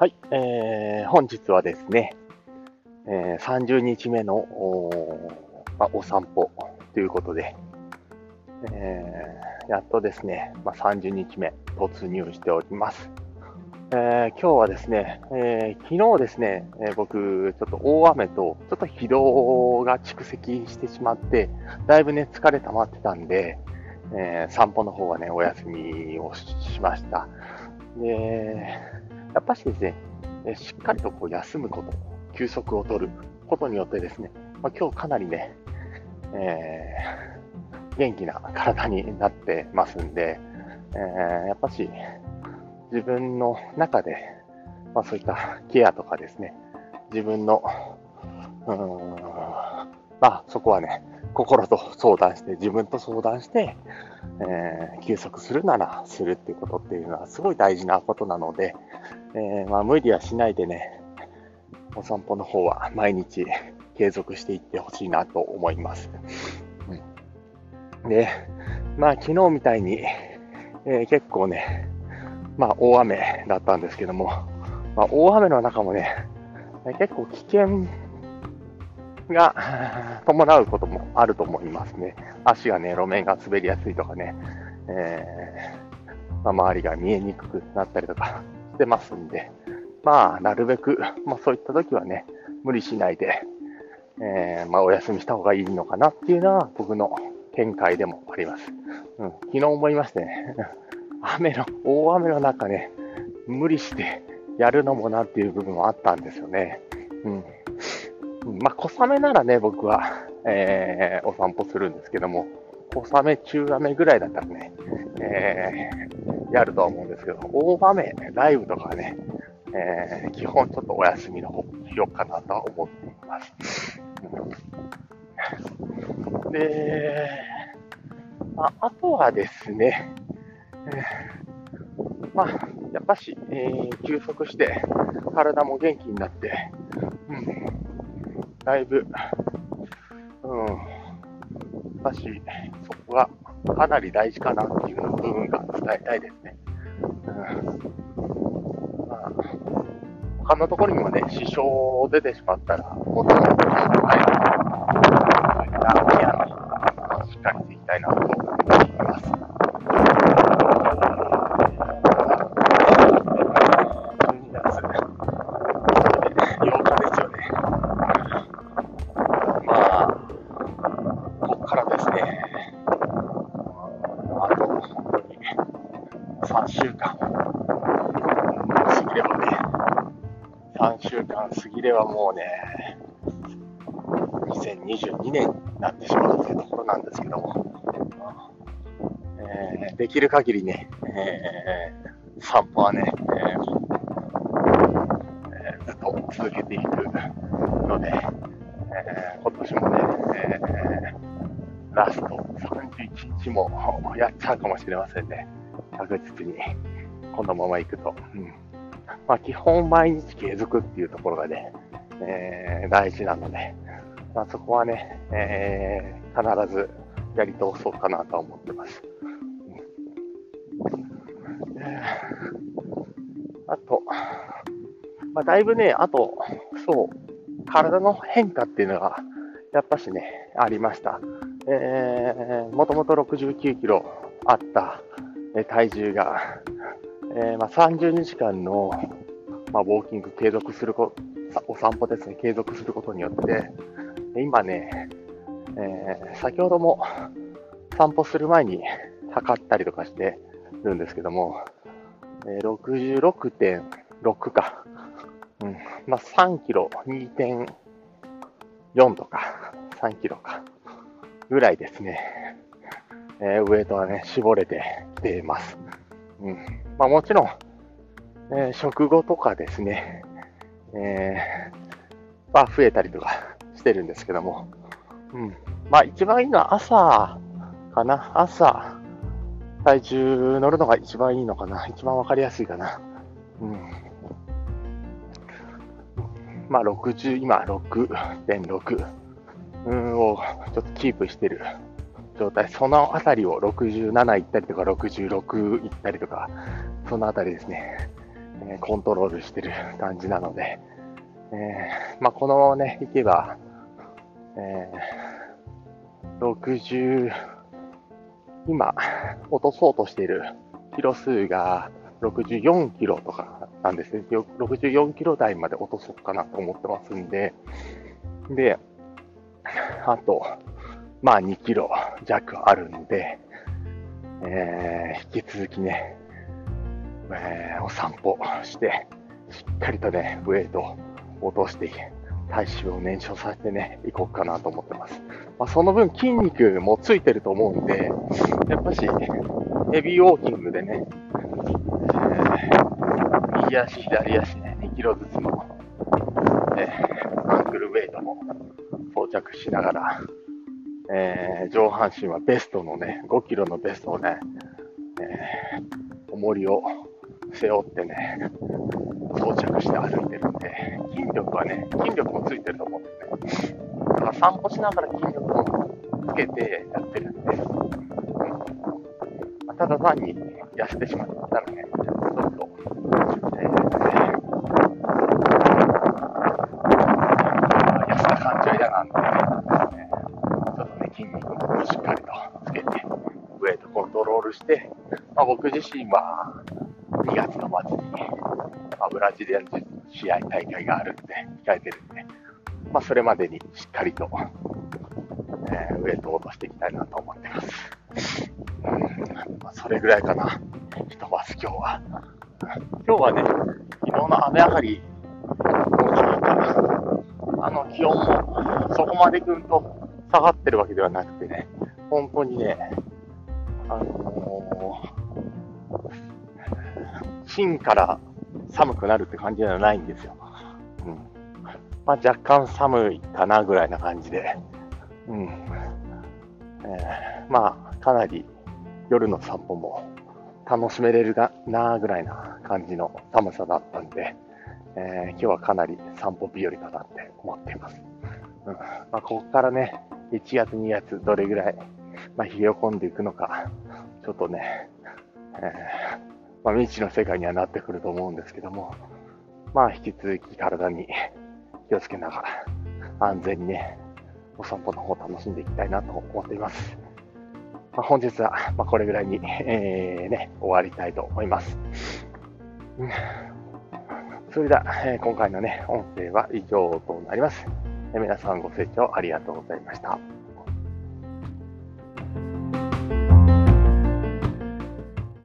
はい、えー、本日はですね、えー、30日目のお,、まあ、お散歩ということで、えー、やっとですね、まあ、30日目突入しております。えー、今日はですね、えー、昨日ですね、えー、僕、ちょっと大雨と、ちょっと疲労が蓄積してしまって、だいぶね、疲れ溜まってたんで、えー散歩の方はね、お休みをしました。で、やっぱしですね、しっかりとこう休むこと、休息を取ることによってですね、まあ、今日かなりね、えー、元気な体になってますんで、えー、やっぱし自分の中で、まあ、そういったケアとかですね、自分の、うん、まあそこはね、心と相談して、自分と相談して、えー、休息するならするっていうことっていうのはすごい大事なことなので、えー、まあ、無理はしないでね、お散歩の方は毎日継続していってほしいなと思います。うん、で、まあ昨日みたいに、えー、結構ね、まあ大雨だったんですけども、まあ、大雨の中もね、結構危険が 伴うこともあると思いますね。足がね、路面が滑りやすいとかね、えー、まあ、周りが見えにくくなったりとかしてますんで、まあ、なるべく、まあ、そういった時はね、無理しないで、えー、まあ、お休みした方がいいのかなっていうのは僕の見解でもあります。うん、昨日思いましてね、雨の、大雨の中ね、無理してやるのもなっていう部分もあったんですよね。うん。まあ、小雨ならね、僕は、えー、お散歩するんですけども、小雨、中雨ぐらいだったらね、えー、やるとは思うんですけど、大雨、ライブとかはね、えー、基本ちょっとお休みの方しようかなとは思っています。で、まあ、あとはですね、えー、まあ、やっぱし、えー、休息して、体も元気になって、だいぶ、うん、だし、そこがかなり大事かなっていう部分が伝えたいですね。うん。まあ、他のところにもね、支障出てしまったら、もっともっと心配な、そういったケアにしっかりしていきたいなと3週間。過ぎればね、3週間過ぎればもうね、2022年になってしまうというところなんですけども、えー、できる限りね、えー、散歩はね、えー、ずっと続けていくので、え今年もね、えラスト31日もやっちゃうかもしれませんね。確実に、このまま行くと。うん。まあ、基本毎日継続っていうところがね、えー、大事なので、まあ、そこはね、えー、必ずやり通そうかなとは思ってます。うんえー、あと、まあ、だいぶね、あと、そう、体の変化っていうのが、やっぱしね、ありました。えー、もともと69キロあったえ体重が、えー、まあ、30日間の、まあ、ウォーキング継続するこ、お散歩ですね、継続することによって、今ね、えー、先ほども散歩する前に測ったりとかしてるんですけども、えー、66.6か、うん、まあ、3キロ、2.4とか、3キロか、ぐらいですね。えー、ウエイトはね、絞れてきています。うん。まあもちろん、えー、食後とかですね、えー、は増えたりとかしてるんですけども、うん。まあ一番いいのは朝かな。朝、体重乗るのが一番いいのかな。一番わかりやすいかな。うん。まあ60、今6.6、うん、をちょっとキープしてる状態、そのあたりを67行ったりとか、66行ったりとか、そのあたりですね、えー、コントロールしてる感じなので、えー、まあ、このままね、行けば、えー、60、今、落とそうとしているキロ数が64キロとかなんですね。64キロ台まで落とそうかなと思ってますんで、で、あと、まあ2キロ弱あるんで、えー、引き続きね、えー、お散歩して、しっかりとね、ウェイトを落として体脂を燃焼させてね、いこうかなと思ってます。まあ、その分筋肉もついてると思うんで、やっぱし、ヘビーウォーキングでね、えー、右足、左足ね、2キロずつの、えー、アングルウェイトも装着しながら、えー、上半身はベストのね、5キロのベストをね、えー、重りを背負ってね、装着して歩いてるんで、筋力はね、筋力もついてると思うんですね。だから散歩しながら筋力もつけてやってるんで、うん。ただ単に痩せてしまったらね、ちょっと、えー、痩せた感じは嫌なんで、ね、ちょっとね、筋肉もしっかりとつけて、ウェイトコントロールして、まあ、僕自身は2月の末に、まあ、ブラジリアン試合大会があるんで、控えてるんで、まあ、それまでにしっかりと、えー、ウェイトを落としていきたいなと思ってます。うんまあ、それぐらいかな。ひとまず今日は。今日はね、昨日の雨上がり、あの気温もそこまでぐんと下がってるわけではなくてね、本当にね、あのー、芯から寒くなるって感じではないんですよ。うん。まあ、若干寒いかなぐらいな感じで、うん。えー、まあ、かなり夜の散歩も楽しめれるなぐらいな感じの寒さだったんで、えー、今日はかなり散歩日和かなって思っています。うんまあ、ここからね、1月、2月、どれぐらい、まあ、冷え込んでいくのか、ちょっとね、えー、まあ、未知の世界にはなってくると思うんですけども、まあ、引き続き体に気をつけながら、安全にね、お散歩の方楽しんでいきたいなと思っています。まあ、本日は、まこれぐらいに、えー、ね、終わりたいと思います。それでは、えー、今回のね、音声は以上となります。皆さんご清聴ありがとうございました。